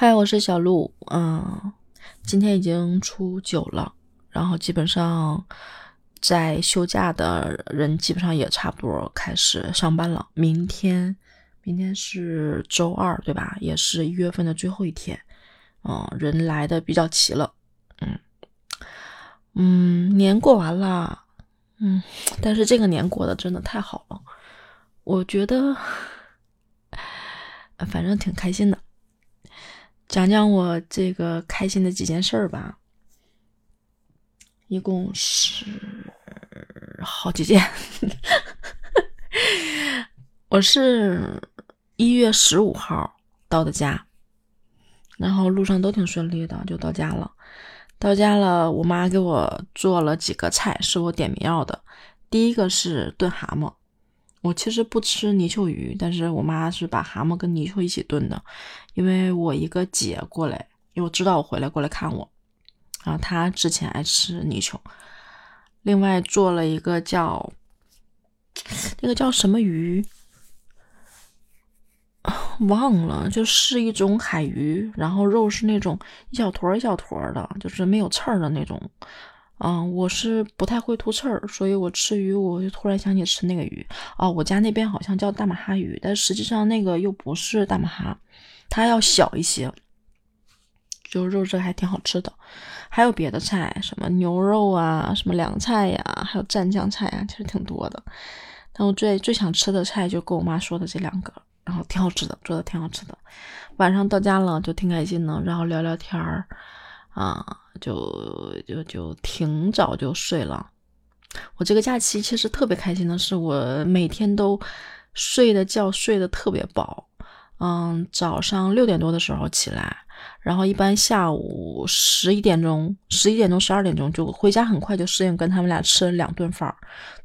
嗨，我是小鹿。嗯，今天已经初九了，然后基本上在休假的人基本上也差不多开始上班了。明天，明天是周二，对吧？也是一月份的最后一天。嗯，人来的比较齐了。嗯嗯，年过完了。嗯，但是这个年过得真的太好了，我觉得，反正挺开心的。讲讲我这个开心的几件事儿吧，一共是好几件。我是一月十五号到的家，然后路上都挺顺利的，就到家了。到家了，我妈给我做了几个菜，是我点名要的。第一个是炖蛤蟆。我其实不吃泥鳅鱼，但是我妈是把蛤蟆跟泥鳅一起炖的，因为我一个姐过来，因为我知道我回来过来看我，然后她之前爱吃泥鳅。另外做了一个叫那个叫什么鱼，忘了，就是一种海鱼，然后肉是那种一小坨一小坨的，就是没有刺的那种。嗯，我是不太会吐刺儿，所以我吃鱼我就突然想起吃那个鱼哦，我家那边好像叫大马哈鱼，但实际上那个又不是大马哈，它要小一些，就肉质还挺好吃的。还有别的菜，什么牛肉啊，什么凉菜呀，还有蘸酱菜啊，其实挺多的。但我最最想吃的菜就跟我妈说的这两个，然后挺好吃的，做的挺好吃的。晚上到家了就挺开心的，然后聊聊天儿。啊，就就就挺早就睡了。我这个假期其实特别开心的是，我每天都睡的觉睡得特别饱。嗯，早上六点多的时候起来，然后一般下午十一点钟、十一点钟、十二点钟就回家，很快就适应跟他们俩吃了两顿饭。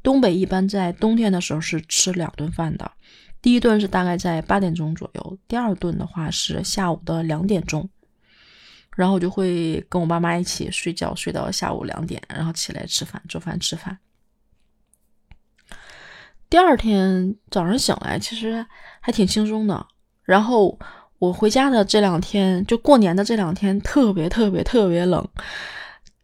东北一般在冬天的时候是吃两顿饭的，第一顿是大概在八点钟左右，第二顿的话是下午的两点钟。然后我就会跟我爸妈一起睡觉，睡到下午两点，然后起来吃饭、做饭、吃饭。第二天早上醒来，其实还挺轻松的。然后我回家的这两天，就过年的这两天，特别特别特别冷。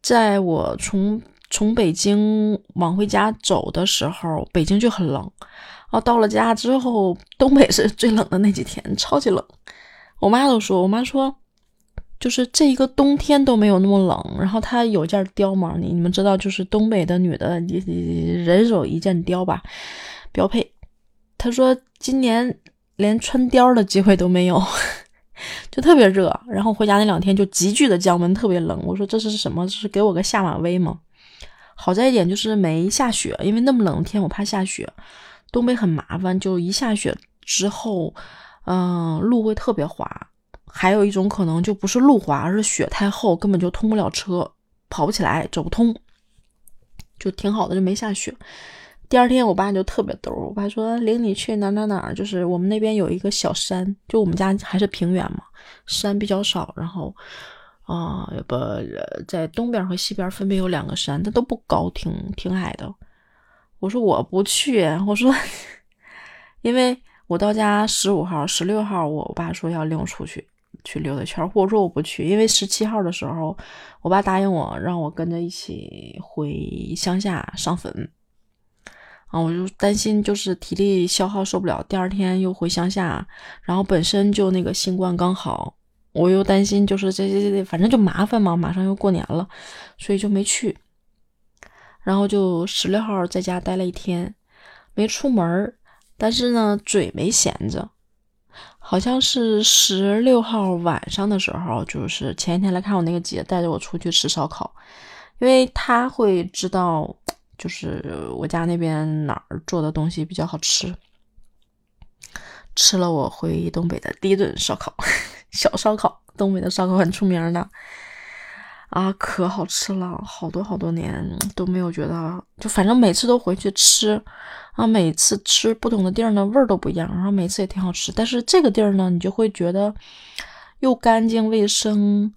在我从从北京往回家走的时候，北京就很冷。然后到了家之后，东北是最冷的那几天，超级冷。我妈都说，我妈说。就是这一个冬天都没有那么冷，然后他有件貂吗？你你们知道，就是东北的女的，你人手一件貂吧，标配。他说今年连穿貂的机会都没有，就特别热。然后回家那两天就急剧的降温，特别冷。我说这是什么？是给我个下马威吗？好在一点就是没下雪，因为那么冷的天我怕下雪。东北很麻烦，就一下雪之后，嗯，路会特别滑。还有一种可能就不是路滑，而是雪太厚，根本就通不了车，跑不起来，走不通，就挺好的，就没下雪。第二天我爸就特别逗，我爸说领你去哪哪哪，就是我们那边有一个小山，就我们家还是平原嘛，山比较少，然后啊不在东边和西边分别有两个山，它都不高，挺挺矮的。我说我不去，我说 因为我到家十五号、十六号，我爸说要领我出去。去溜达圈，或者说我不去，因为十七号的时候，我爸答应我让我跟着一起回乡下上坟，啊，我就担心就是体力消耗受不了，第二天又回乡下，然后本身就那个新冠刚好，我又担心就是这这这，反正就麻烦嘛，马上又过年了，所以就没去，然后就十六号在家待了一天，没出门，但是呢，嘴没闲着。好像是十六号晚上的时候，就是前一天来看我那个姐带着我出去吃烧烤，因为她会知道，就是我家那边哪儿做的东西比较好吃。吃了我回东北的第一顿烧烤，小烧烤，东北的烧烤很出名的。啊，可好吃了，好多好多年都没有觉得，就反正每次都回去吃，啊，每次吃不同的地儿呢，味儿都不一样，然后每次也挺好吃。但是这个地儿呢，你就会觉得又干净卫生，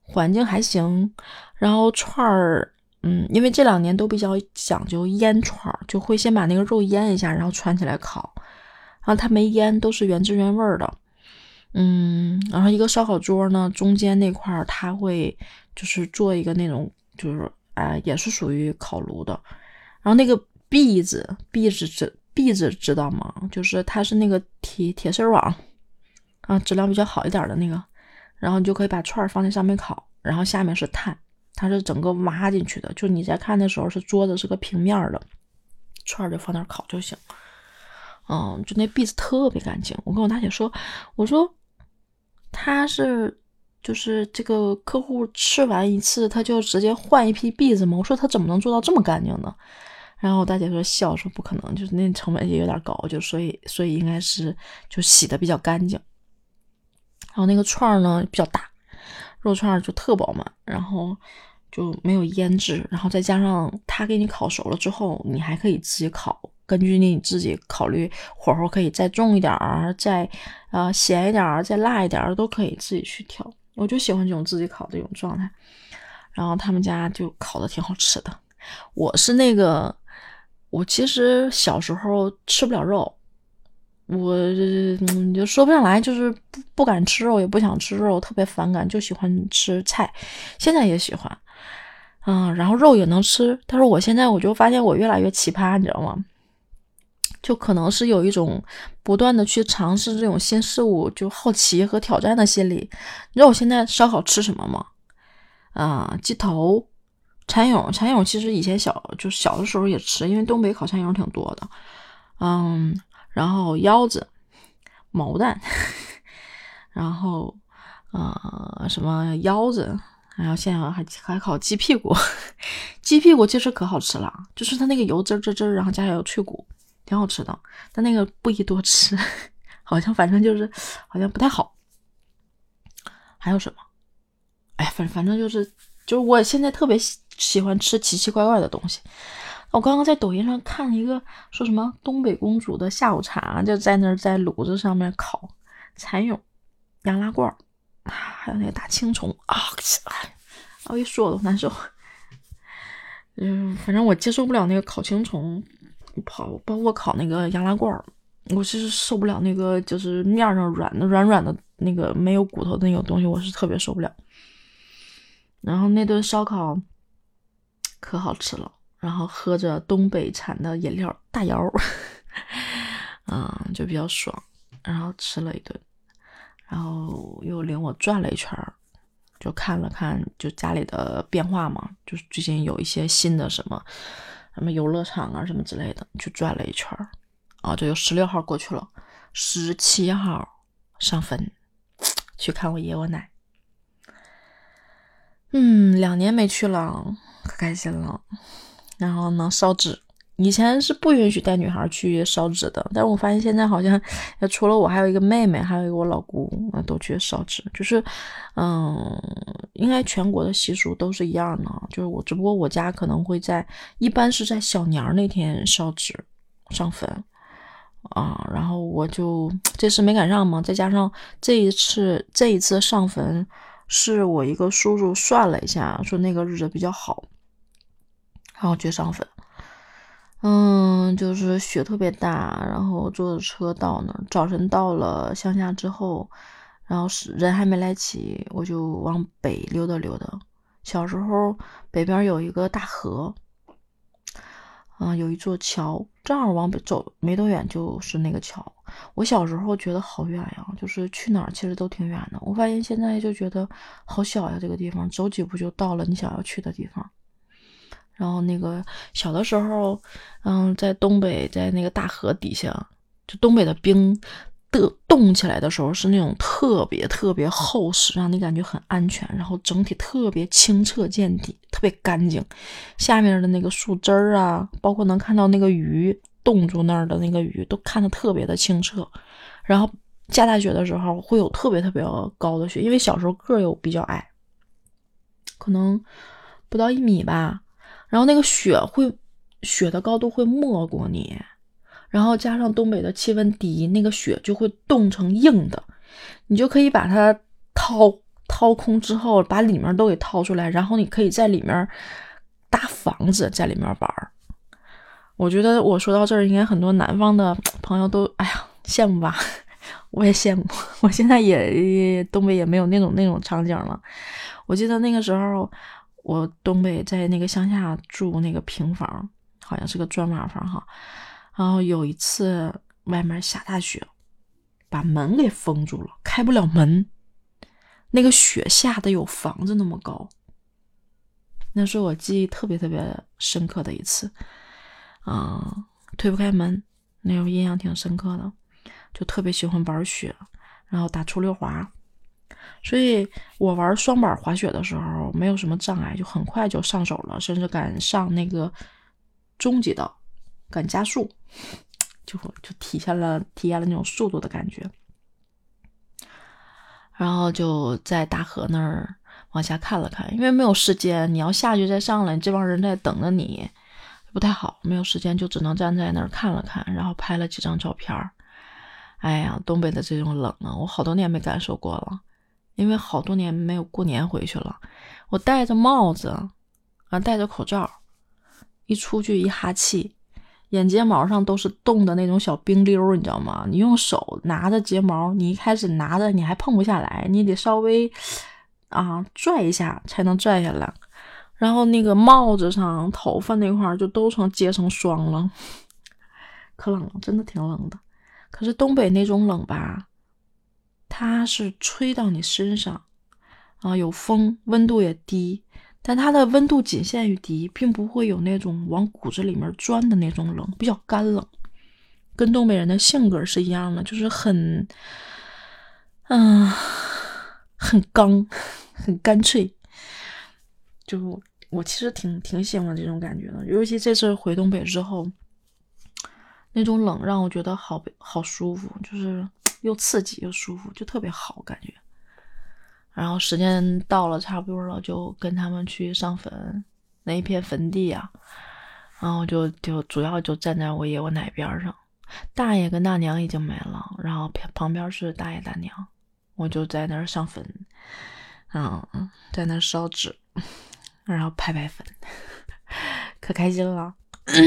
环境还行，然后串儿，嗯，因为这两年都比较讲究腌串儿，就会先把那个肉腌一下，然后串起来烤，然后它没腌，都是原汁原味的。嗯，然后一个烧烤桌呢，中间那块儿它会就是做一个那种，就是啊，也是属于烤炉的。然后那个篦子，篦子知篦子知道吗？就是它是那个铁铁丝网啊，质量比较好一点的那个。然后你就可以把串儿放在上面烤，然后下面是炭，它是整个挖进去的。就你在看的时候，是桌子是个平面的，串儿就放那儿烤就行。嗯，就那篦子特别干净。我跟我大姐说，我说。他是就是这个客户吃完一次，他就直接换一批篦子吗？我说他怎么能做到这么干净呢？然后我大姐说笑说不可能，就是那成本也有点高，就所以所以应该是就洗的比较干净。然后那个串儿呢比较大，肉串儿就特饱满，然后就没有腌制，然后再加上他给你烤熟了之后，你还可以自己烤。根据你自己考虑，火候可以再重一点儿，再呃咸一点儿，再辣一点儿，都可以自己去调。我就喜欢这种自己烤的这种状态。然后他们家就烤的挺好吃的。我是那个，我其实小时候吃不了肉，我你就说不上来，就是不不敢吃肉，也不想吃肉，特别反感，就喜欢吃菜。现在也喜欢，嗯，然后肉也能吃。但是我现在我就发现我越来越奇葩，你知道吗？就可能是有一种不断的去尝试这种新事物，就好奇和挑战的心理。你知道我现在烧烤吃什么吗？啊，鸡头、蚕蛹。蚕蛹其实以前小就小的时候也吃，因为东北烤蚕蛹挺多的。嗯，然后腰子、毛蛋，然后啊什么腰子，然后现在还还烤鸡屁股。鸡屁股其实可好吃了，就是它那个油滋滋滋，然后加上脆骨。挺好吃的，但那个不宜多吃，好像反正就是好像不太好。还有什么？哎，反反正就是就是我现在特别喜喜欢吃奇奇怪怪的东西。我刚刚在抖音上看一个说什么东北公主的下午茶，就在那儿在炉子上面烤蚕蛹、羊拉罐还有那个大青虫啊！我一说我都难受。嗯，反正我接受不了那个烤青虫。跑，包括烤那个羊拉罐儿，我其实受不了那个，就是面上软的、软软的那个没有骨头的那个东西，我是特别受不了。然后那顿烧烤可好吃了，然后喝着东北产的饮料大窑，嗯，就比较爽。然后吃了一顿，然后又领我转了一圈儿，就看了看就家里的变化嘛，就是最近有一些新的什么。什么游乐场啊，什么之类的，去转了一圈儿，啊，就有十六号过去了，十七号上坟去看我爷我奶，嗯，两年没去了，可开心了，然后呢烧纸。以前是不允许带女孩去烧纸的，但是我发现现在好像，除了我，还有一个妹妹，还有一个我老姑，都去烧纸。就是，嗯，应该全国的习俗都是一样的，就是我，只不过我家可能会在，一般是在小年那天烧纸上坟，啊，然后我就这次没赶上嘛，再加上这一次这一次上坟，是我一个叔叔算了一下，说那个日子比较好，然后去上坟。嗯，就是雪特别大，然后坐着车到那儿。早晨到了乡下之后，然后是人还没来齐，我就往北溜达溜达。小时候北边有一个大河，嗯，有一座桥，正好往北走没多远就是那个桥。我小时候觉得好远呀，就是去哪儿其实都挺远的。我发现现在就觉得好小呀，这个地方走几步就到了你想要去的地方。然后那个小的时候，嗯，在东北，在那个大河底下，就东北的冰的冻起来的时候，是那种特别特别厚实，让你感觉很安全，然后整体特别清澈见底，特别干净。下面的那个树枝儿啊，包括能看到那个鱼冻住那儿的那个鱼，都看得特别的清澈。然后下大雪的时候，会有特别特别高的雪，因为小时候个儿又比较矮，可能不到一米吧。然后那个雪会，雪的高度会没过你，然后加上东北的气温低，那个雪就会冻成硬的，你就可以把它掏掏空之后，把里面都给掏出来，然后你可以在里面搭房子，在里面玩。我觉得我说到这儿，应该很多南方的朋友都哎呀羡慕吧，我也羡慕。我现在也东北也没有那种那种场景了。我记得那个时候，我东北在那个乡下住那个平房，好像是个砖瓦房哈。然后有一次外面下大雪，把门给封住了，开不了门。那个雪下的有房子那么高，那是我记忆特别特别深刻的一次。啊，推不开门，那时候印象挺深刻的，就特别喜欢玩雪，然后打出溜滑。所以我玩双板滑雪的时候没有什么障碍，就很快就上手了，甚至敢上那个中级道，敢加速，就就体现了体验了那种速度的感觉。然后就在大河那儿往下看了看，因为没有时间，你要下去再上来，这帮人在等着你，不太好，没有时间就只能站在那儿看了看，然后拍了几张照片哎呀，东北的这种冷啊，我好多年没感受过了。因为好多年没有过年回去了，我戴着帽子，啊，戴着口罩，一出去一哈气，眼睫毛上都是冻的那种小冰溜，你知道吗？你用手拿着睫毛，你一开始拿着你还碰不下来，你得稍微啊拽一下才能拽下来。然后那个帽子上、头发那块就都成结成霜了，可冷了，真的挺冷的。可是东北那种冷吧。它是吹到你身上，啊，有风，温度也低，但它的温度仅限于低，并不会有那种往骨子里面钻的那种冷，比较干冷，跟东北人的性格是一样的，就是很，嗯，很刚，很干脆。就我其实挺挺喜欢这种感觉的，尤其这次回东北之后，那种冷让我觉得好好舒服，就是。又刺激又舒服，就特别好感觉。然后时间到了，差不多了，就跟他们去上坟那一片坟地啊。然后就就主要就站在我爷我奶边上，大爷跟大娘已经没了，然后旁边是大爷大娘，我就在那儿上坟，嗯，在那烧纸，然后拍拍坟，可开心了，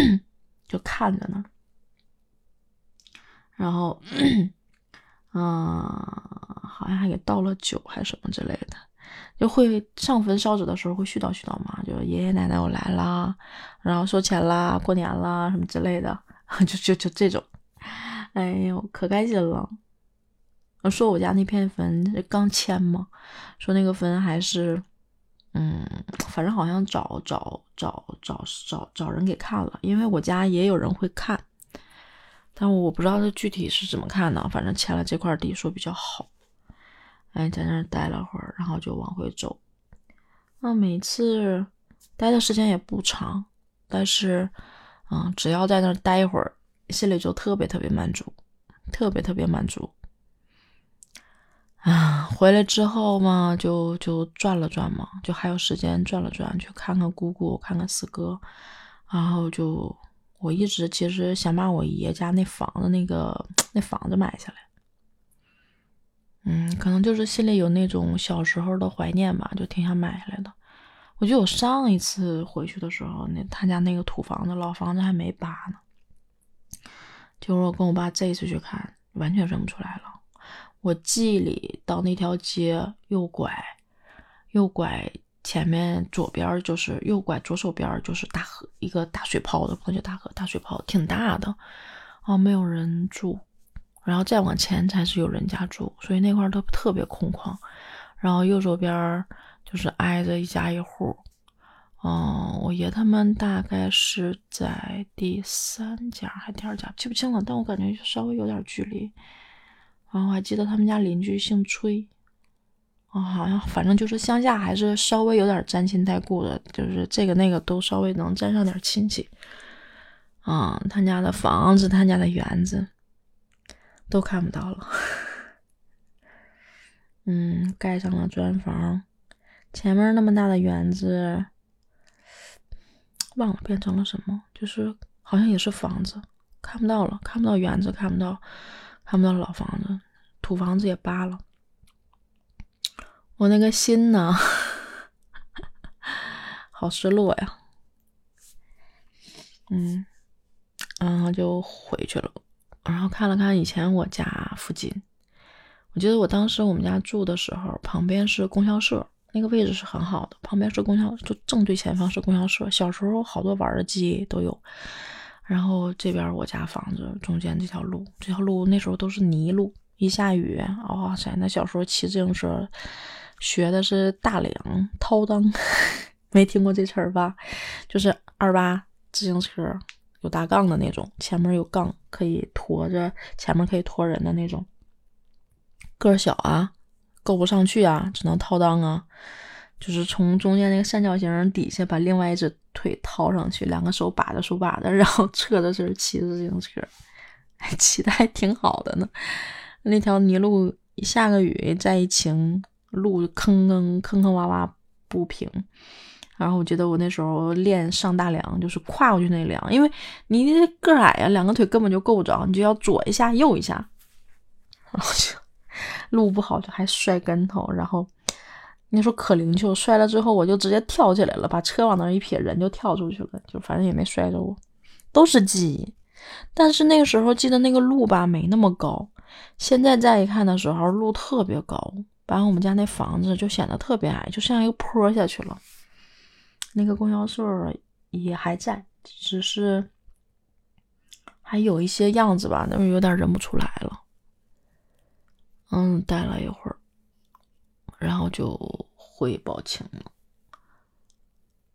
就看着呢，然后。嗯，好像还给倒了酒，还是什么之类的，就会上坟烧纸的时候会絮叨絮叨嘛，就爷爷奶奶我来啦，然后收钱啦，过年啦什么之类的，就就就这种，哎呦，可开心了。说我家那片坟刚迁嘛，说那个坟还是，嗯，反正好像找找找找找找人给看了，因为我家也有人会看。但我不知道他具体是怎么看的，反正签了这块地说比较好。哎，在那儿待了会儿，然后就往回走。那每次待的时间也不长，但是，嗯，只要在那儿待一会儿，心里就特别特别满足，特别特别满足。啊，回来之后嘛，就就转了转嘛，就还有时间转了转，去看看姑姑，看看四哥，然后就。我一直其实想把我爷家那房子那个那房子买下来，嗯，可能就是心里有那种小时候的怀念吧，就挺想买下来的。我记得我上一次回去的时候，那他家那个土房子老房子还没扒呢。就是我跟我爸这一次去看，完全认不出来了。我记忆里到那条街右拐，右拐。前面左边就是右拐，左手边就是大河，一个大水泡的，不能叫大河，大水泡挺大的，啊，没有人住，然后再往前才是有人家住，所以那块都特别空旷。然后右手边就是挨着一家一户，嗯，我爷他们大概是在第三家还第二家，记不清了，但我感觉稍微有点距离。然后还记得他们家邻居姓崔。啊，好像反正就是乡下还是稍微有点沾亲带故的，就是这个那个都稍微能沾上点亲戚。啊，他家的房子，他家的园子都看不到了。嗯，盖上了砖房，前面那么大的园子，忘了变成了什么，就是好像也是房子，看不到了，看不到园子，看不到，看不到老房子，土房子也扒了。我那个心呢，好失落呀。嗯，然后就回去了，然后看了看以前我家附近，我记得我当时我们家住的时候，旁边是供销社，那个位置是很好的，旁边是供销，就正对前方是供销社。小时候好多玩的记忆都有。然后这边我家房子中间这条路，这条路那时候都是泥路，一下雨，哇塞！那小时候骑自行车，学的是大梁掏裆，没听过这词儿吧？就是二八自行车，有大杠的那种，前面有杠可以驮着，前面可以驮人的那种。个儿小啊，够不上去啊，只能掏裆啊。就是从中间那个三角形底下把另外一只腿套上去，两个手把着手把着，然后侧着身骑着自行车，骑的还挺好的呢。那条泥路一下个雨再一晴，路坑坑坑坑洼洼不平。然后我觉得我那时候练上大梁，就是跨过去那梁，因为你个矮啊，两个腿根本就够不着，你就要左一下右一下，然后就路不好就还摔跟头，然后。那时候可灵巧，摔了之后我就直接跳起来了，把车往那一撇，人就跳出去了，就反正也没摔着我，都是记忆。但是那个时候记得那个路吧没那么高，现在再一看的时候，路特别高，把我们家那房子就显得特别矮，就像一个坡下去了。那个供销社也还在，只是还有一些样子吧，但是有点认不出来了。嗯，待了一会儿。然后就回宝清了，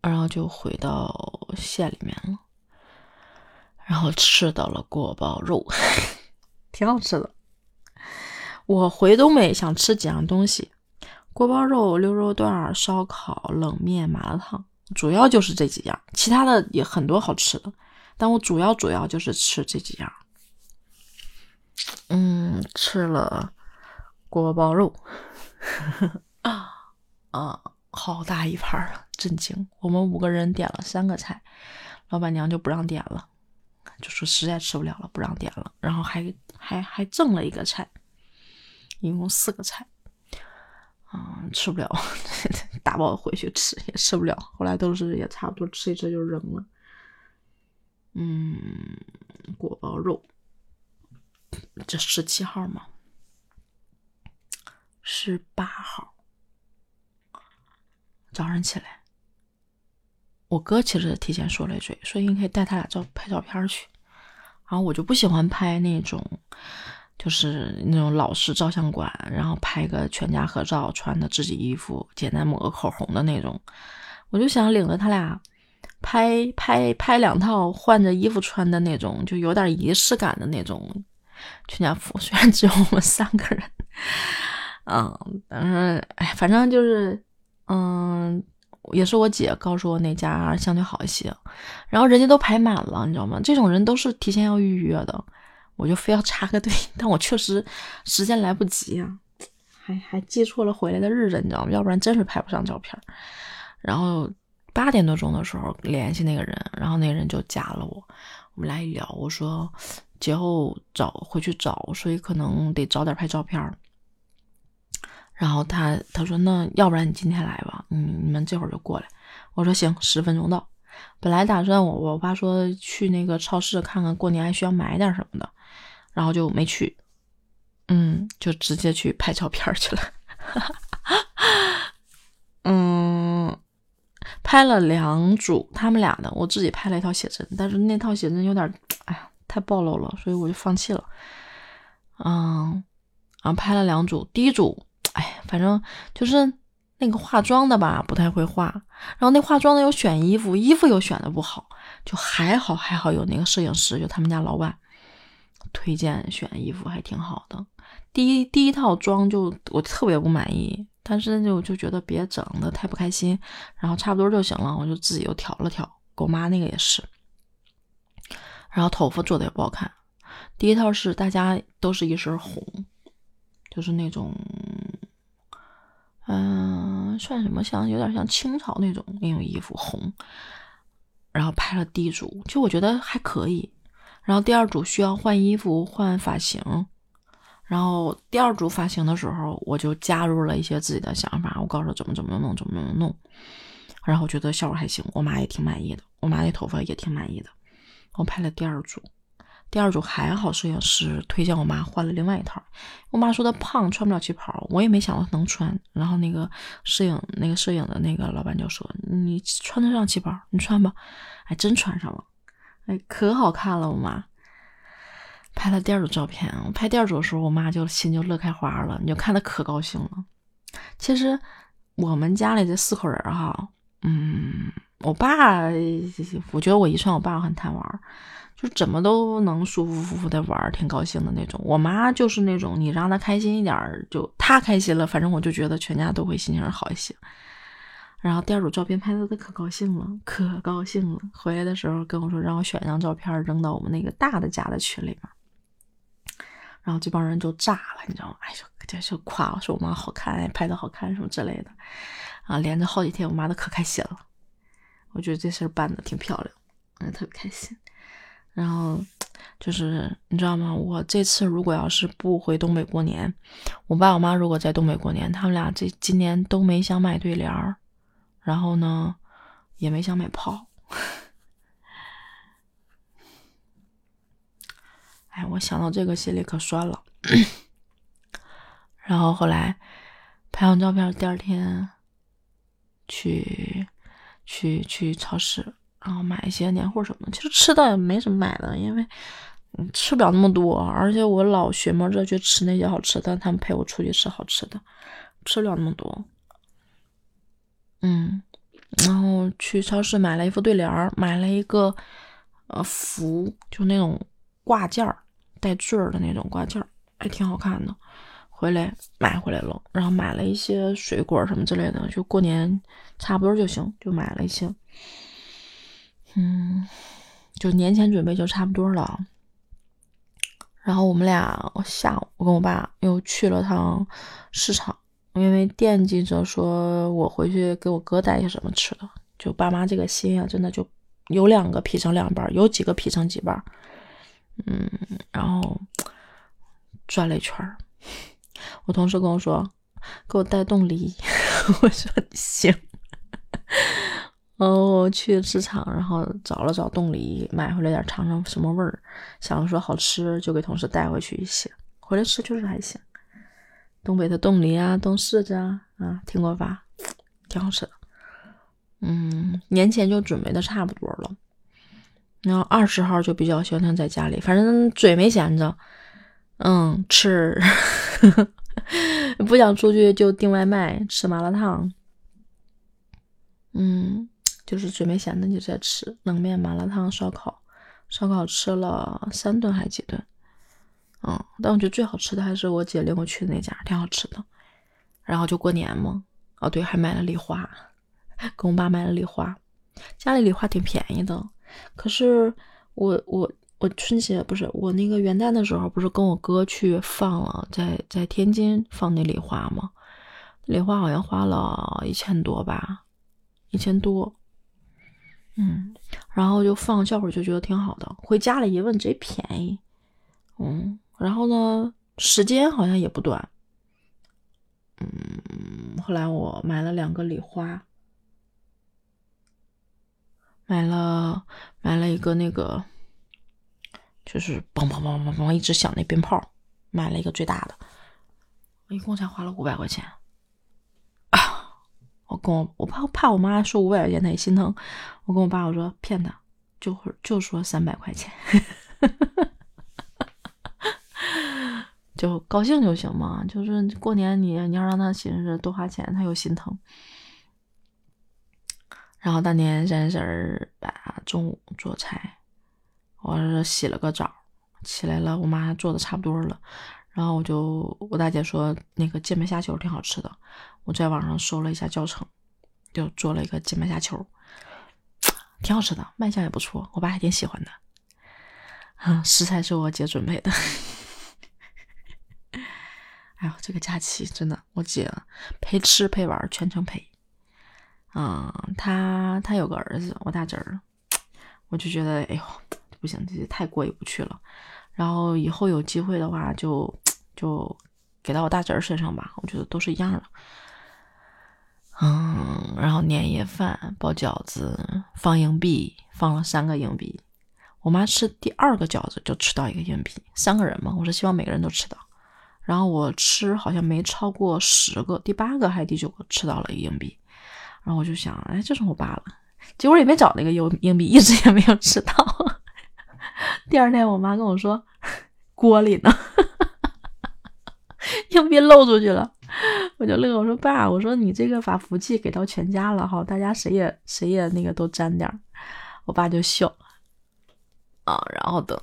然后就回到县里面了，然后吃到了锅包肉，挺好吃的。我回东北想吃几样东西：锅包肉、溜肉段、烧烤、冷面、麻辣烫，主要就是这几样。其他的也很多好吃的，但我主要主要就是吃这几样。嗯，吃了锅包肉。啊 啊！好大一盘啊！震惊！我们五个人点了三个菜，老板娘就不让点了，就说实在吃不了了，不让点了。然后还还还赠了一个菜，一共四个菜。嗯，吃不了，打包回去吃也吃不了。后来都是也差不多吃一吃就扔了。嗯，锅包肉，这十七号吗？十八号早上起来，我哥其实提前说了一句，说你可以带他俩照拍照片去。然后我就不喜欢拍那种，就是那种老式照相馆，然后拍个全家合照，穿的自己衣服，简单抹个口红的那种。我就想领着他俩拍拍拍两套换着衣服穿的那种，就有点仪式感的那种全家福。虽然只有我们三个人。嗯，但是哎，反正就是，嗯，也是我姐告诉我那家相对好一些，然后人家都排满了，你知道吗？这种人都是提前要预约的，我就非要插个队，但我确实时间来不及啊，还还记错了回来的日子，你知道吗？要不然真是拍不上照片。然后八点多钟的时候联系那个人，然后那个人就加了我，我们俩一聊，我说节后找回去找，所以可能得早点拍照片。然后他他说那要不然你今天来吧，嗯，你们这会儿就过来。我说行，十分钟到。本来打算我我爸说去那个超市看看过年还需要买点什么的，然后就没去，嗯，就直接去拍照片去了。嗯，拍了两组他们俩的，我自己拍了一套写真，但是那套写真有点，哎呀，太暴露了，所以我就放弃了。嗯，然后拍了两组，第一组。哎，反正就是那个化妆的吧，不太会化。然后那化妆的又选衣服，衣服又选的不好。就还好，还好有那个摄影师，就他们家老板推荐选衣服，还挺好的。第一第一套装就我特别不满意，但是就就觉得别整的太不开心，然后差不多就行了，我就自己又调了调。狗妈那个也是，然后头发做的也不好看。第一套是大家都是一身红，就是那种。嗯，算什么？像有点像清朝那种那种衣服，红。然后拍了地主，就我觉得还可以。然后第二组需要换衣服、换发型。然后第二组发型的时候，我就加入了一些自己的想法，我告诉他怎么怎么弄，怎么怎么弄。然后觉得效果还行，我妈也挺满意的，我妈那头发也挺满意的。我拍了第二组，第二组还好，摄影师推荐我妈换了另外一套。我妈说她胖，穿不了旗袍，我也没想到能穿。然后那个摄影那个摄影的那个老板就说：“你穿得上旗袍，你穿吧。”哎，真穿上了，哎，可好看了。我妈拍了第二组照片，我拍第二组的时候，我妈就心就乐开花了，你就看她可高兴了。其实我们家里这四口人哈，嗯，我爸，我觉得我遗传我爸很贪玩。就怎么都能舒舒服服的玩，挺高兴的那种。我妈就是那种，你让她开心一点，就她开心了，反正我就觉得全家都会心情好一些。然后第二组照片拍的她可高兴了，可高兴了。回来的时候跟我说，让我选一张照片扔到我们那个大的家的群里面。然后这帮人就炸了，你知道吗？哎，就就夸我说我妈好看，拍的好看什么之类的。啊，连着好几天，我妈都可开心了。我觉得这事儿办的挺漂亮，嗯，特别开心。然后就是你知道吗？我这次如果要是不回东北过年，我爸我妈如果在东北过年，他们俩这今年都没想买对联儿，然后呢也没想买炮。哎，我想到这个心里可酸了。然后后来拍完照片，第二天去去去超市。然后买一些年货什么的，其实吃的也没什么买的，因为吃不了那么多，而且我老寻摸着去吃那些好吃的，他们陪我出去吃好吃的，吃不了那么多。嗯，然后去超市买了一副对联儿，买了一个呃符，就那种挂件儿带坠儿的那种挂件儿，还挺好看的。回来买回来了，然后买了一些水果什么之类的，就过年差不多就行，就买了一些。嗯，就年前准备就差不多了。然后我们俩下午，我跟我爸又去了趟市场，因为惦记着说我回去给我哥带些什么吃的。就爸妈这个心啊，真的就有两个劈成两半，有几个劈成几半。嗯，然后转了一圈我同事跟我说，给我带冻梨，我说行。哦，去市场，然后找了找冻梨，买回来点尝尝什么味儿。想着说好吃，就给同事带回去一些。回来吃就是还行。东北的冻梨啊，冻柿子啊，啊，听过吧？挺好吃的。嗯，年前就准备的差不多了。然后二十号就比较消停在家里，反正嘴没闲着。嗯，吃，不想出去就订外卖，吃麻辣烫。嗯。就是嘴没闲着就在吃冷面、麻辣烫、烧烤，烧烤吃了三顿还几顿，嗯，但我觉得最好吃的还是我姐领我去的那家，挺好吃的。然后就过年嘛，哦对，还买了礼花，跟我爸买了礼花，家里礼花挺便宜的。可是我我我春节不是我那个元旦的时候，不是跟我哥去放了，在在天津放那礼花吗？礼花好像花了一千多吧，一千多。嗯，然后就放笑会儿，就觉得挺好的。回家了一问，贼便宜。嗯，然后呢，时间好像也不短。嗯，后来我买了两个礼花，买了买了一个那个，就是梆梆梆梆梆一直响那鞭炮，买了一个最大的，我一共才花了五百块钱。我跟我我怕怕我妈说五百块钱，她也心疼。我跟我爸我说骗他，就会就说三百块钱，就高兴就行嘛。就是过年你你要让他寻思多花钱，他又心疼。然后大年三十儿吧，中午做菜，我是洗了个澡，起来了，我妈做的差不多了。然后我就我大姐说那个芥末虾球挺好吃的，我在网上搜了一下教程，就做了一个芥末虾球，挺好吃的，卖相也不错，我爸还挺喜欢的。嗯，食材是我姐准备的。哎呦，这个假期真的，我姐陪吃陪玩全程陪。嗯，她她有个儿子，我大侄儿，我就觉得哎呦不行，这太过意不去了。然后以后有机会的话，就就给到我大侄儿身上吧。我觉得都是一样的。嗯，然后年夜饭包饺子，放硬币，放了三个硬币。我妈吃第二个饺子就吃到一个硬币，三个人嘛，我是希望每个人都吃到。然后我吃好像没超过十个，第八个还是第九个吃到了一个硬币。然后我就想，哎，就是我爸了。结果也没找那个硬硬币，一直也没有吃到。第二天我妈跟我说，锅里呢，硬币漏出去了。我就乐，我说爸，我说你这个把福气给到全家了哈，大家谁也谁也那个都沾点。我爸就笑。啊，然后等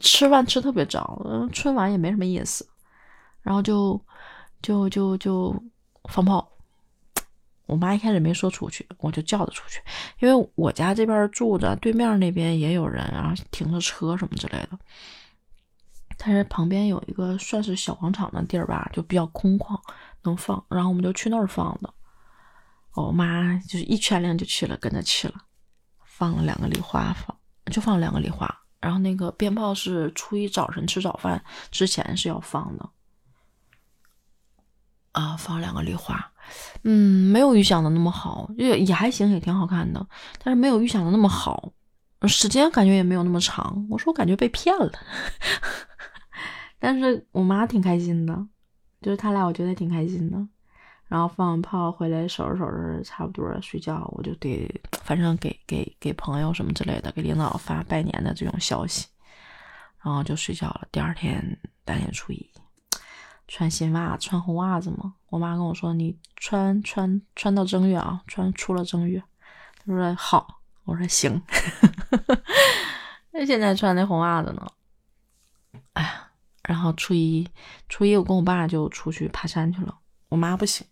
吃饭吃特别早，春晚也没什么意思，然后就就就就放炮。我妈一开始没说出去，我就叫她出去，因为我家这边住着，对面那边也有人，然后停着车什么之类的。但是旁边有一个算是小广场的地儿吧，就比较空旷，能放。然后我们就去那儿放的。我妈就是一全脸就去了，跟着去了，放了两个礼花放。就放了两个礼花，然后那个鞭炮是初一早晨吃早饭之前是要放的，啊，放两个礼花，嗯，没有预想的那么好，也也还行，也挺好看的，但是没有预想的那么好，时间感觉也没有那么长。我说我感觉被骗了，但是我妈挺开心的，就是他俩我觉得挺开心的。然后放完炮回来，收拾收拾，差不多睡觉，我就得，反正给给给朋友什么之类的，给领导发拜年的这种消息，然后就睡觉了。第二天大年初一，穿新袜，穿红袜子嘛。我妈跟我说：“你穿穿穿到正月啊，穿出了正月。”她说：“好。”我说：“行。”那现在穿那红袜子呢？哎呀，然后初一初一，我跟我爸就出去爬山去了，我妈不行。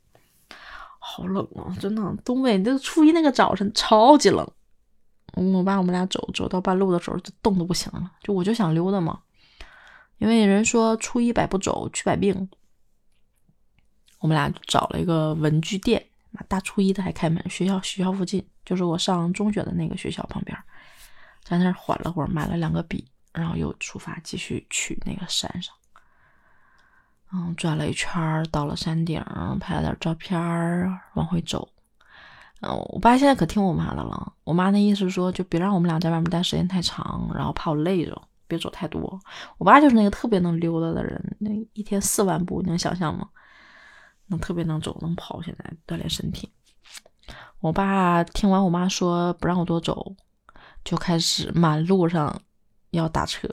好冷啊！真的，东北这初一那个早晨超级冷。我爸我们俩走走到半路的时候就冻得不行了，就我就想溜达嘛，因为人说初一百步走去百病。我们俩找了一个文具店，大初一的还开门，学校学校附近就是我上中学的那个学校旁边，在那儿缓了会儿，买了两个笔，然后又出发继续去那个山上。嗯，转了一圈到了山顶，拍了点照片往回走。嗯，我爸现在可听我妈的了。我妈那意思说，就别让我们俩在外面待时间太长，然后怕我累着，别走太多。我爸就是那个特别能溜达的人，那一天四万步，你能想象吗？能特别能走能跑，现在锻炼身体。我爸听完我妈说不让我多走，就开始满路上要打车。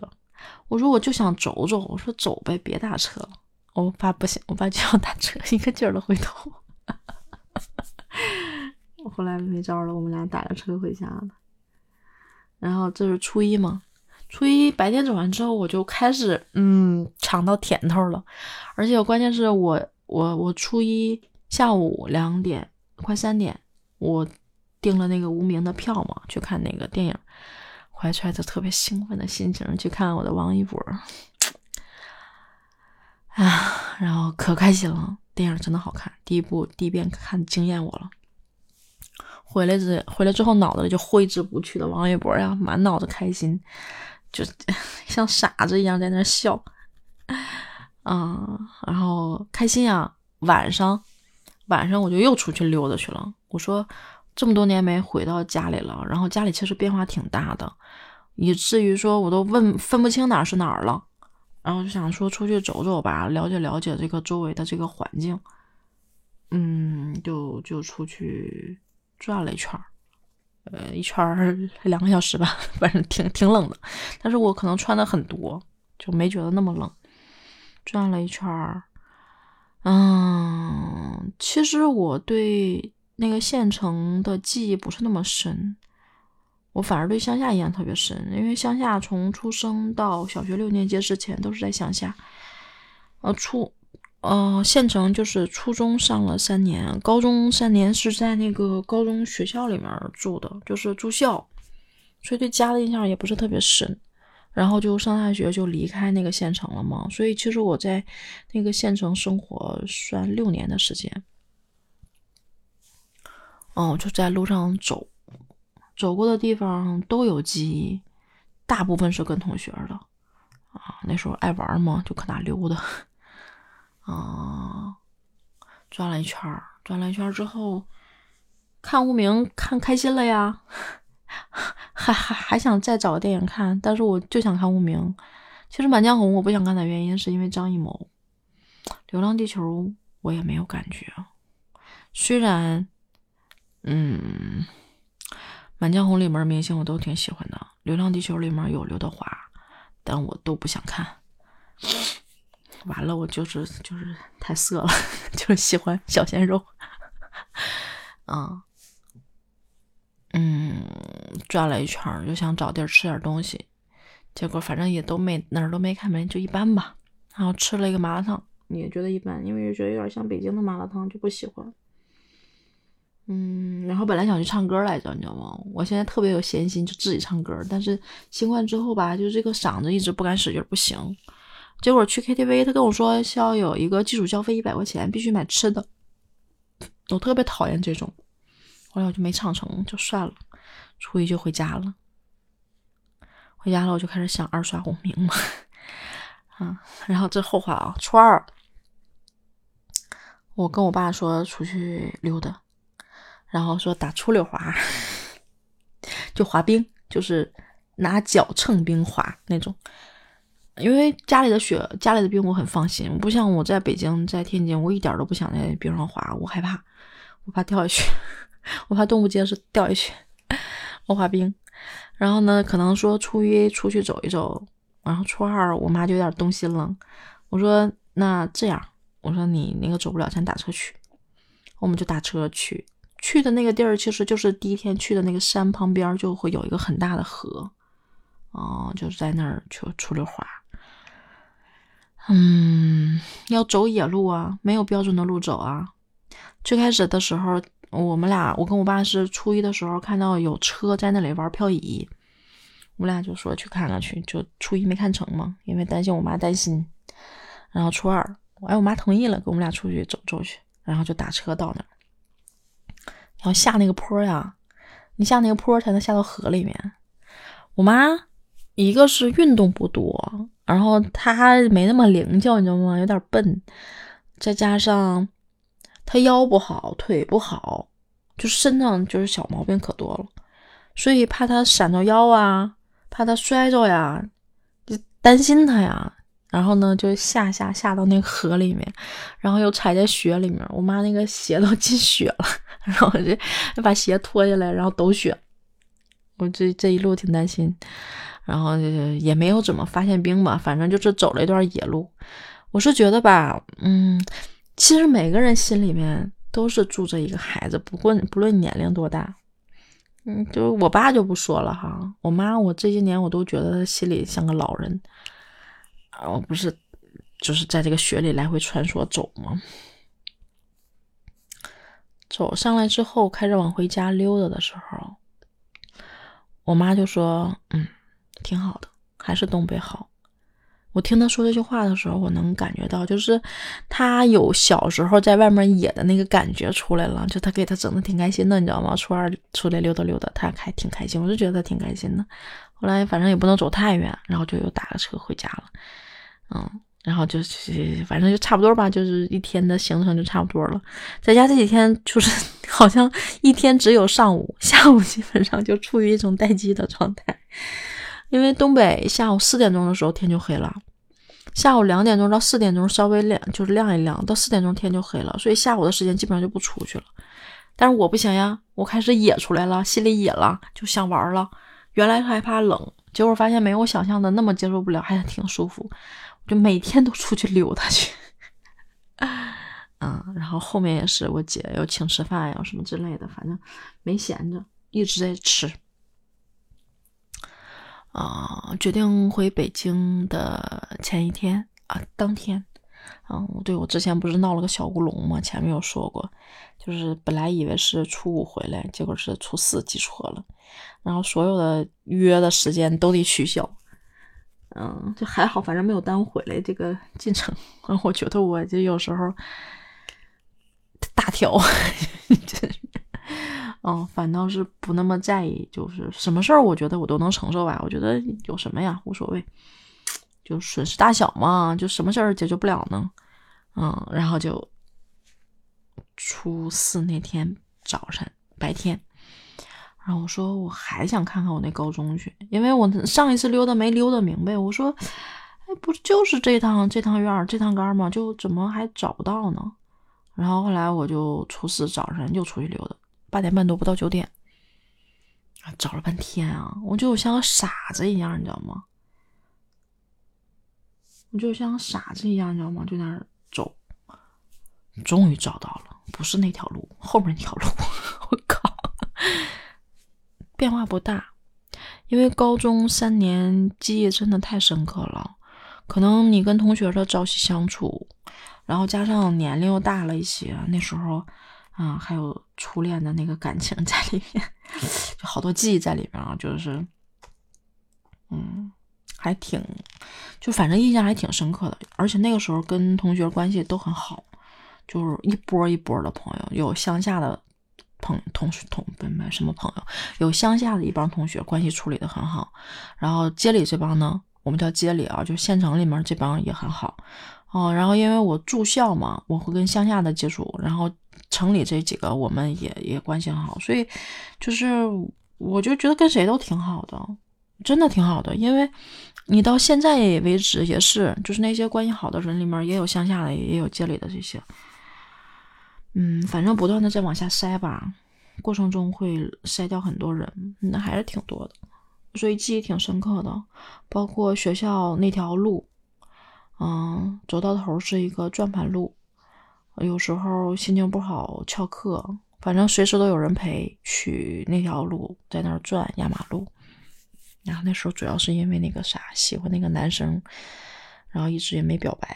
我说我就想走走，我说走呗，别打车了。我爸不行，我爸就要打车，一个劲儿的回头。我后来没招了，我们俩打着车回家了。然后这是初一嘛，初一白天走完之后，我就开始嗯尝到甜头了。而且关键是我我我初一下午两点快三点，我订了那个无名的票嘛，去看那个电影，怀揣着特别兴奋的心情去看我的王一博。啊，然后可开心了，电影真的好看，第一部第一遍看惊艳我了。回来之回来之后，脑子里就挥之不去的王一博呀，满脑子开心，就像傻子一样在那笑。啊，然后开心呀，晚上晚上我就又出去溜达去了。我说这么多年没回到家里了，然后家里其实变化挺大的，以至于说我都问分不清哪是哪儿了。然后就想说出去走走吧，了解了解这个周围的这个环境。嗯，就就出去转了一圈儿，呃，一圈儿两个小时吧，反正挺挺冷的。但是我可能穿的很多，就没觉得那么冷。转了一圈儿，嗯，其实我对那个县城的记忆不是那么深。我反而对乡下印象特别深，因为乡下从出生到小学六年级之前都是在乡下。呃，初，呃，县城就是初中上了三年，高中三年是在那个高中学校里面住的，就是住校，所以对家的印象也不是特别深。然后就上大学就离开那个县城了嘛，所以其实我在那个县城生活算六年的时间。哦，就在路上走。走过的地方都有记忆，大部分是跟同学的啊。那时候爱玩嘛，就搁那溜达 啊，转了一圈转了一圈之后，看无名看开心了呀，还还还想再找个电影看，但是我就想看《无名》。其实《满江红》我不想看的原因是因为张艺谋，《流浪地球》我也没有感觉。虽然，嗯，《满江红》里面明星我都挺喜欢的，《流浪地球》里面有刘德华，但我都不想看。完了，我就是就是太色了，就是喜欢小鲜肉。啊，嗯，转了一圈就想找地儿吃点东西，结果反正也都没哪儿都没开门，就一般吧。然后吃了一个麻辣烫，也觉得一般，因为觉得有点像北京的麻辣烫，就不喜欢。嗯，然后本来想去唱歌来着，你知道吗？我现在特别有闲心，就自己唱歌。但是新冠之后吧，就这个嗓子一直不敢使劲，不行。结果去 KTV，他跟我说需要有一个基础消费一百块钱，必须买吃的。我特别讨厌这种，后来我就没唱成就算了。初一就回家了，回家了我就开始想二刷无名嘛，啊，然后这后话啊，初二我跟我爸说出去溜达，然后说打出溜滑，就滑冰，就是拿脚蹭冰滑那种。因为家里的雪，家里的冰我很放心，不像我在北京、在天津，我一点都不想在冰上滑，我害怕，我怕掉下去，我怕动不结实掉下去。我滑冰，然后呢，可能说初一出去走一走，然后初二我妈就有点动心了。我说那这样，我说你那个走不了，咱打车去，我们就打车去。去的那个地儿其实就是第一天去的那个山旁边就会有一个很大的河，哦，就是在那儿去出溜滑。嗯，要走野路啊，没有标准的路走啊。最开始的时候，我们俩，我跟我爸是初一的时候看到有车在那里玩漂移，我们俩就说去看看去。就初一没看成嘛，因为担心我妈担心。然后初二，哎，我妈同意了，跟我们俩出去走走去，然后就打车到那儿。然后下那个坡呀，你下那个坡才能下到河里面。我妈一个是运动不多。然后她没那么灵巧，你知道吗？有点笨，再加上她腰不好，腿不好，就身上就是小毛病可多了，所以怕她闪着腰啊，怕她摔着呀，就担心她呀。然后呢，就下下下到那个河里面，然后又踩在雪里面，我妈那个鞋都 进雪了，然后就把鞋脱下来，然后抖雪，我这这一路挺担心。然后也没有怎么发现冰吧，反正就是走了一段野路。我是觉得吧，嗯，其实每个人心里面都是住着一个孩子，不论不论年龄多大，嗯，就我爸就不说了哈，我妈我这些年我都觉得她心里像个老人，我不是就是在这个雪里来回穿梭走吗？走上来之后，开始往回家溜达的时候，我妈就说，嗯。挺好的，还是东北好。我听她说这句话的时候，我能感觉到，就是她有小时候在外面野的那个感觉出来了。就她给她整的挺开心的，你知道吗？初二出来溜达溜达，她还挺开心，我就觉得她挺开心的。后来反正也不能走太远，然后就又打个车回家了。嗯，然后就是 反正就差不多吧，就是一天的行程就差不多了。在家这几天就是 好像一天只有上午，下午基本上就处于一种待机的状态。因为东北下午四点钟的时候天就黑了，下午两点钟到四点钟稍微亮，就是亮一亮，到四点钟天就黑了，所以下午的时间基本上就不出去了。但是我不行呀，我开始野出来了，心里野了，就想玩了。原来害怕冷，结果发现没有我想象的那么接受不了，还挺舒服。我就每天都出去溜达去，嗯，然后后面也是我姐又请吃饭呀什么之类的，反正没闲着，一直在吃。啊，决定回北京的前一天啊，当天，嗯，对我之前不是闹了个小乌龙吗？前面有说过，就是本来以为是初五回来，结果是初四记错了，然后所有的约的时间都得取消，嗯，就还好，反正没有耽误回来这个进程。我觉得我就有时候大条。嗯，反倒是不那么在意，就是什么事儿，我觉得我都能承受吧。我觉得有什么呀，无所谓，就损失大小嘛，就什么事儿解决不了呢？嗯，然后就初四那天早晨白天，然后我说我还想看看我那高中去，因为我上一次溜达没溜达明白。我说，哎，不就是这趟这趟院这趟杆吗？就怎么还找不到呢？然后后来我就初四早上又出去溜达，八点半多不到九点，找了半天啊，我就像个傻子一样，你知道吗？我就像傻子一样，你知道吗？就在那儿走，终于找到了，不是那条路，后面那条路。我靠！变化不大，因为高中三年记忆真的太深刻了。可能你跟同学的朝夕相处，然后加上年龄又大了一些，那时候，啊，还有初恋的那个感情在里面，就好多记忆在里面啊。就是，嗯，还挺，就反正印象还挺深刻的。而且那个时候跟同学关系都很好，就是一波一波的朋友，有乡下的。朋同学同不什么朋友，有乡下的一帮同学关系处理的很好，然后街里这帮呢，我们叫街里啊，就县城里面这帮也很好哦。然后因为我住校嘛，我会跟乡下的接触，然后城里这几个我们也也关系很好，所以就是我就觉得跟谁都挺好的，真的挺好的。因为你到现在为止也是，就是那些关系好的人里面也有乡下的，也有街里的这些。嗯，反正不断的在往下筛吧，过程中会筛掉很多人，那还是挺多的，所以记忆挺深刻的。包括学校那条路，嗯，走到头是一个转盘路，有时候心情不好翘课，反正随时都有人陪去那条路，在那儿转压马路。然后那时候主要是因为那个啥，喜欢那个男生，然后一直也没表白，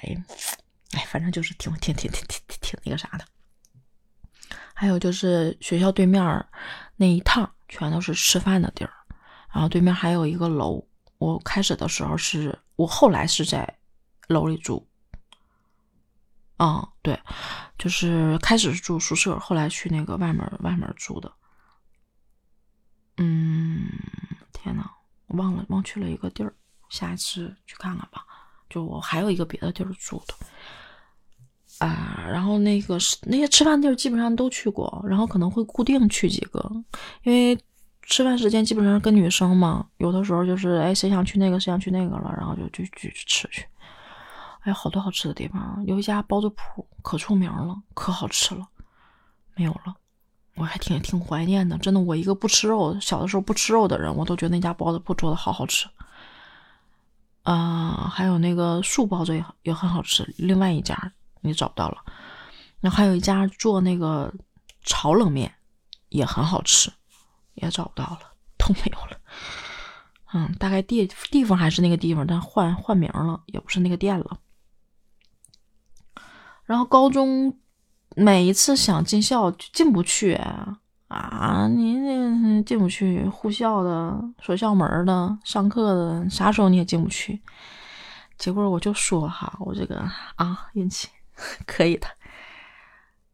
哎，反正就是挺挺挺挺挺挺那个啥的。还有就是学校对面那一趟全都是吃饭的地儿，然后对面还有一个楼。我开始的时候是我后来是在楼里住，嗯，对，就是开始是住宿舍，后来去那个外面外面住的。嗯，天呐，我忘了忘去了一个地儿，下一次去看看吧。就我还有一个别的地儿住的。啊，然后那个是那些吃饭地儿基本上都去过，然后可能会固定去几个，因为吃饭时间基本上跟女生嘛，有的时候就是哎谁想去那个谁想去那个了，然后就就就去吃去。哎，好多好吃的地方，有一家包子铺可出名了，可好吃了，没有了，我还挺挺怀念的，真的，我一个不吃肉，小的时候不吃肉的人，我都觉得那家包子铺做的好好吃。啊，还有那个素包子也也很好吃，另外一家。你找不到了，然后还有一家做那个炒冷面，也很好吃，也找不到了，都没有了。嗯，大概地地方还是那个地方，但换换名了，也不是那个店了。然后高中每一次想进校就进不去啊，你那进不去，护校的锁校门的，上课的，啥时候你也进不去。结果我就说哈，我这个啊运气。可以的。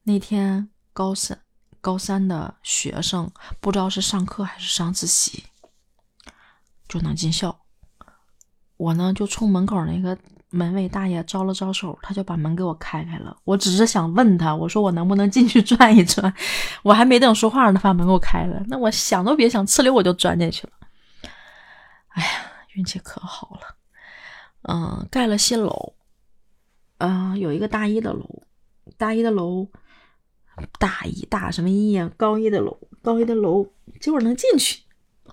那天高三高三的学生不知道是上课还是上自习，就能进校。我呢就冲门口那个门卫大爷招了招手，他就把门给我开开了。我只是想问他，我说我能不能进去转一转？我还没等说话呢，他把门给我开了。那我想都别想，呲溜我就钻进去了。哎呀，运气可好了。嗯，盖了新楼。啊，有一个大一的楼，大一的楼，大一大什么一呀？高一的楼，高一的楼，结果能进去，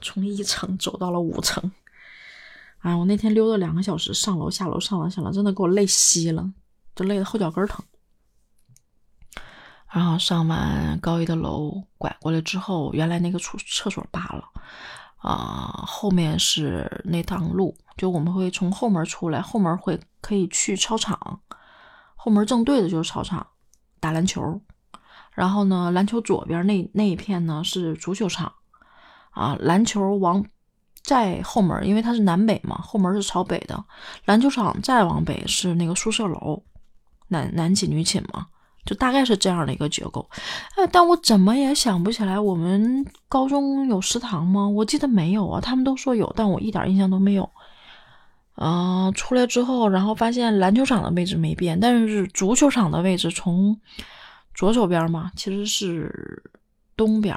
从一层走到了五层。哎，我那天溜达两个小时，上楼下楼，上楼下楼，真的给我累稀了，就累得后脚跟疼。然后上完高一的楼，拐过来之后，原来那个厕厕所罢了，啊，后面是那趟路，就我们会从后门出来，后门会可以去操场。后门正对的就是操场，打篮球。然后呢，篮球左边那那一片呢是足球场，啊，篮球往再后门，因为它是南北嘛，后门是朝北的。篮球场再往北是那个宿舍楼，男男寝女寝嘛，就大概是这样的一个结构。哎，但我怎么也想不起来，我们高中有食堂吗？我记得没有啊，他们都说有，但我一点印象都没有。嗯，出来之后，然后发现篮球场的位置没变，但是足球场的位置从左手边嘛，其实是东边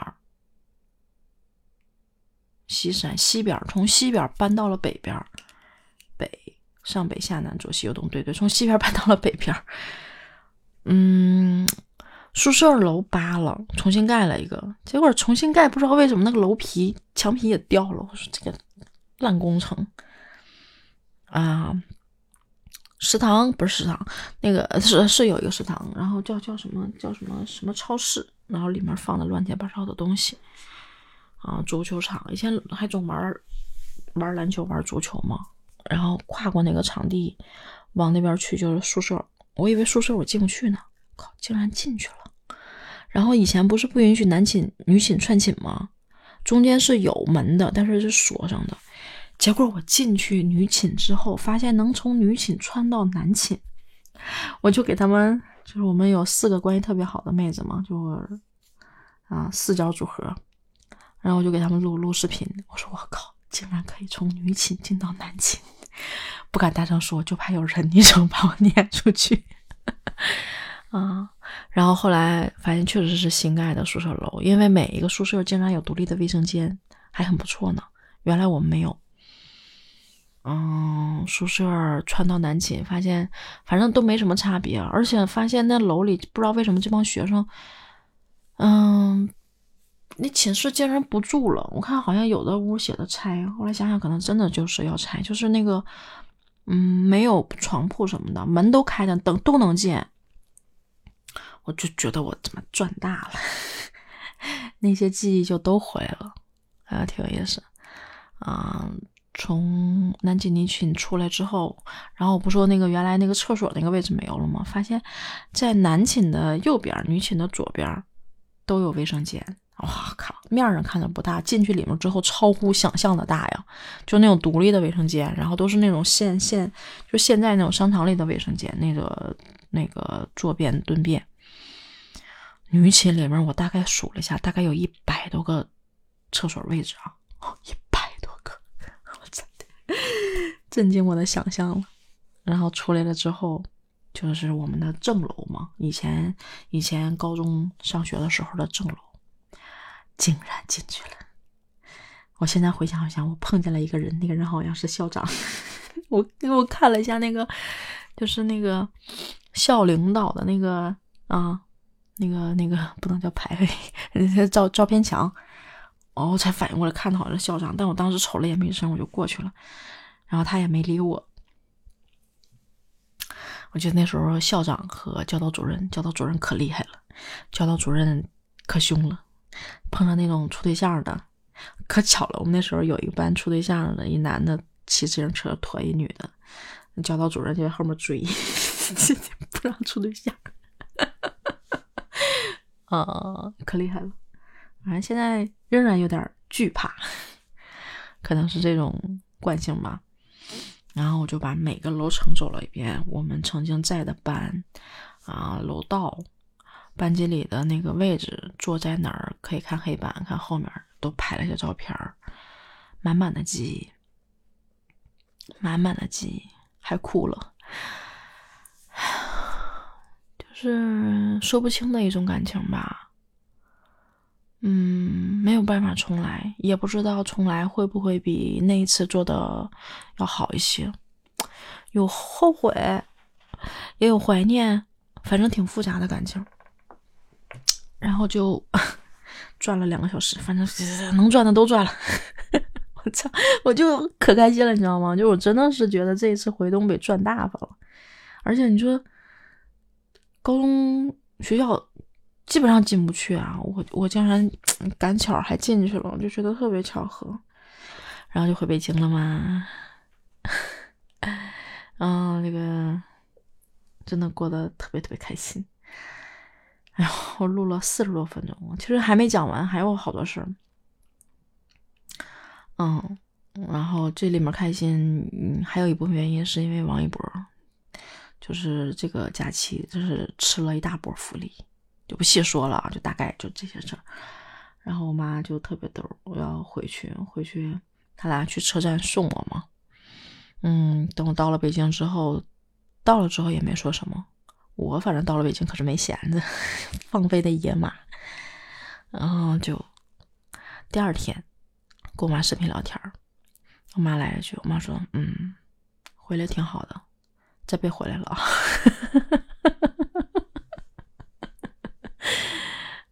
西山西边，从西边搬到了北边，北上北下南左西右东，对对，从西边 搬到了北边。嗯，宿舍楼扒了，重新盖了一个，结果重新盖，不知道为什么那个楼皮墙皮也掉了。我说这个烂工程啊！食堂不是食堂，那个是是有一个食堂，然后叫叫什么叫什么什么超市，然后里面放的乱七八糟的东西啊，足球场以前还总玩玩篮球玩足球嘛，然后跨过那个场地往那边去就是宿舍，我以为宿舍我进不去呢，靠，竟然进去了。然后以前不是不允许男寝女寝串寝吗？中间是有门的，但是是锁上的。结果我进去女寝之后，发现能从女寝穿到男寝，我就给他们，就是我们有四个关系特别好的妹子嘛，就啊四角组合，然后我就给他们录录视频，我说我靠，竟然可以从女寝进到男寝，不敢大声说，就怕有人女生把我撵出去 啊。然后后来发现确实是新盖的宿舍楼，因为每一个宿舍竟然有独立的卫生间，还很不错呢。原来我们没有。嗯，宿舍穿到男寝，发现反正都没什么差别，而且发现那楼里不知道为什么这帮学生，嗯，那寝室竟然不住了。我看好像有的屋写的拆，后来想想可能真的就是要拆，就是那个，嗯，没有床铺什么的，门都开着，灯都能进。我就觉得我怎么赚大了，那些记忆就都回来了，还挺有意思，啊。从南锦女寝出来之后，然后我不说那个原来那个厕所那个位置没有了吗？发现，在男寝的右边，女寝的左边都有卫生间。哇靠，面上看着不大，进去里面之后超乎想象的大呀！就那种独立的卫生间，然后都是那种现现就现在那种商场里的卫生间，那个那个坐便蹲便。女寝里面我大概数了一下，大概有一百多个厕所位置啊，震惊我的想象了，然后出来了之后，就是我们的正楼嘛，以前以前高中上学的时候的正楼，竟然进去了。我现在回想一下，我碰见了一个人，那个人好像是校长。我因为我看了一下那个，就是那个校领导的那个啊，那个那个不能叫牌位，照照片墙，哦，才反应过来，看到好像是校长，但我当时瞅了也没声，我就过去了。然后他也没理我。我觉得那时候校长和教导主任，教导主任可厉害了，教导主任可凶了。碰到那种处对象的，可巧了，我们那时候有一个班处对象的，一男的骑自行车驮一女的，教导主任就在后面追，不让处对象。啊，可厉害了！反正现在仍然有点惧怕，可能是这种惯性吧。然后我就把每个楼层走了一遍，我们曾经在的班，啊，楼道，班级里的那个位置，坐在哪儿，可以看黑板，看后面都拍了些照片满满的记忆，满满的记忆，还哭了，就是说不清的一种感情吧。嗯，没有办法重来，也不知道重来会不会比那一次做的要好一些。有后悔，也有怀念，反正挺复杂的感情。然后就 转了两个小时，反正能转的都转了。我操，我就可开心了，你知道吗？就我真的是觉得这一次回东北赚大发了。而且你说，高中学校。基本上进不去啊！我我竟然赶巧还进去了，我就觉得特别巧合，然后就回北京了嘛。嗯，那个真的过得特别特别开心。哎呦，我录了四十多分钟，其实还没讲完，还有好多事儿。嗯，然后这里面开心，嗯，还有一部分原因是因为王一博，就是这个假期就是吃了一大波福利。就不细说了啊，就大概就这些事儿。然后我妈就特别逗，我要回去，回去他俩去车站送我嘛。嗯，等我到了北京之后，到了之后也没说什么。我反正到了北京可是没闲着，放飞的野马。然后就第二天跟我妈视频聊天儿。我妈来了句，我妈说：“嗯，回来挺好的，再别回来了。”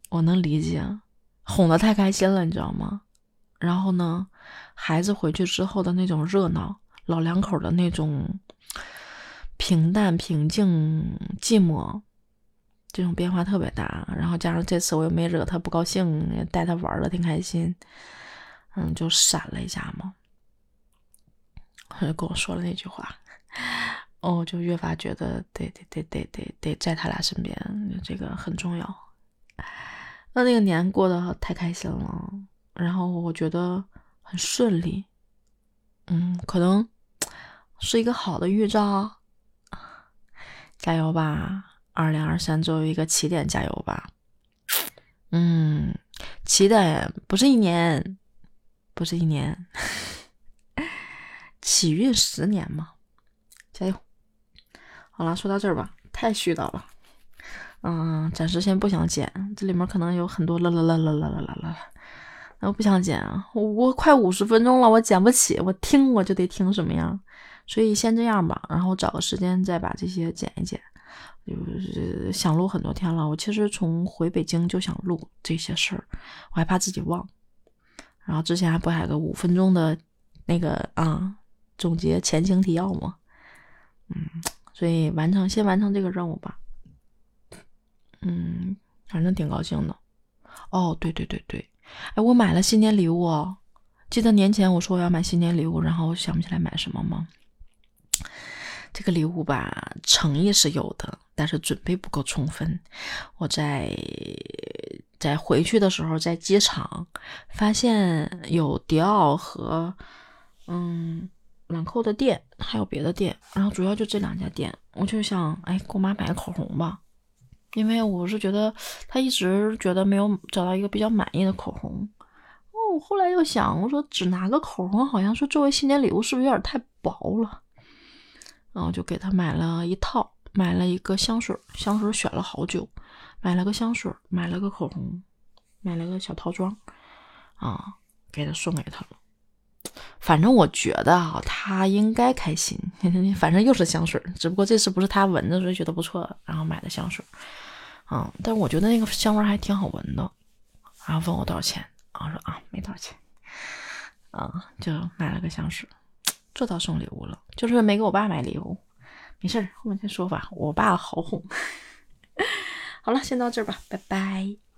我能理解，哄得太开心了，你知道吗？然后呢，孩子回去之后的那种热闹，老两口的那种平淡、平静、寂寞，这种变化特别大。然后加上这次我又没惹他不高兴，带他玩的挺开心，嗯，就闪了一下嘛。他就跟我说了那句话，哦，就越发觉得得得得得得得在他俩身边，这个很重要。那那个年过得太开心了，然后我觉得很顺利，嗯，可能是一个好的预兆。加油吧，二零二三作为一个起点，加油吧。嗯，起点不是一年，不是一年。起运十年嘛，加油！好了，说到这儿吧，太絮叨了。嗯，暂时先不想剪，这里面可能有很多啦啦啦啦啦啦啦啦，那我不想剪啊！我快五十分钟了，我剪不起，我听我就得听什么样，所以先这样吧。然后找个时间再把这些剪一剪。就是想录很多天了，我其实从回北京就想录这些事儿，我还怕自己忘。然后之前还不还有个五分钟的那个啊。总结前情提要吗，嗯，所以完成先完成这个任务吧，嗯，反正挺高兴的。哦，对对对对，哎，我买了新年礼物哦，记得年前我说我要买新年礼物，然后我想不起来买什么吗？这个礼物吧，诚意是有的，但是准备不够充分。我在在回去的时候，在机场发现有迪奥和嗯。兰蔻的店还有别的店，然后主要就这两家店，我就想，哎，给我妈买个口红吧，因为我是觉得他一直觉得没有找到一个比较满意的口红。哦，后来又想，我说只拿个口红，好像说作为新年礼物是不是有点太薄了？然后就给他买了一套，买了一个香水，香水选了好久，买了个香水，买了个口红，买了个小套装，啊，给他送给他了。反正我觉得啊，他应该开心。反正又是香水，只不过这次不是他闻着，所以觉得不错，然后买的香水。嗯，但我觉得那个香味还挺好闻的。然后问我多少钱，我说啊，没多少钱。啊，就买了个香水，做到送礼物了，就是没给我爸买礼物。没事后面再说吧。我爸好哄。好了，先到这儿吧，拜拜。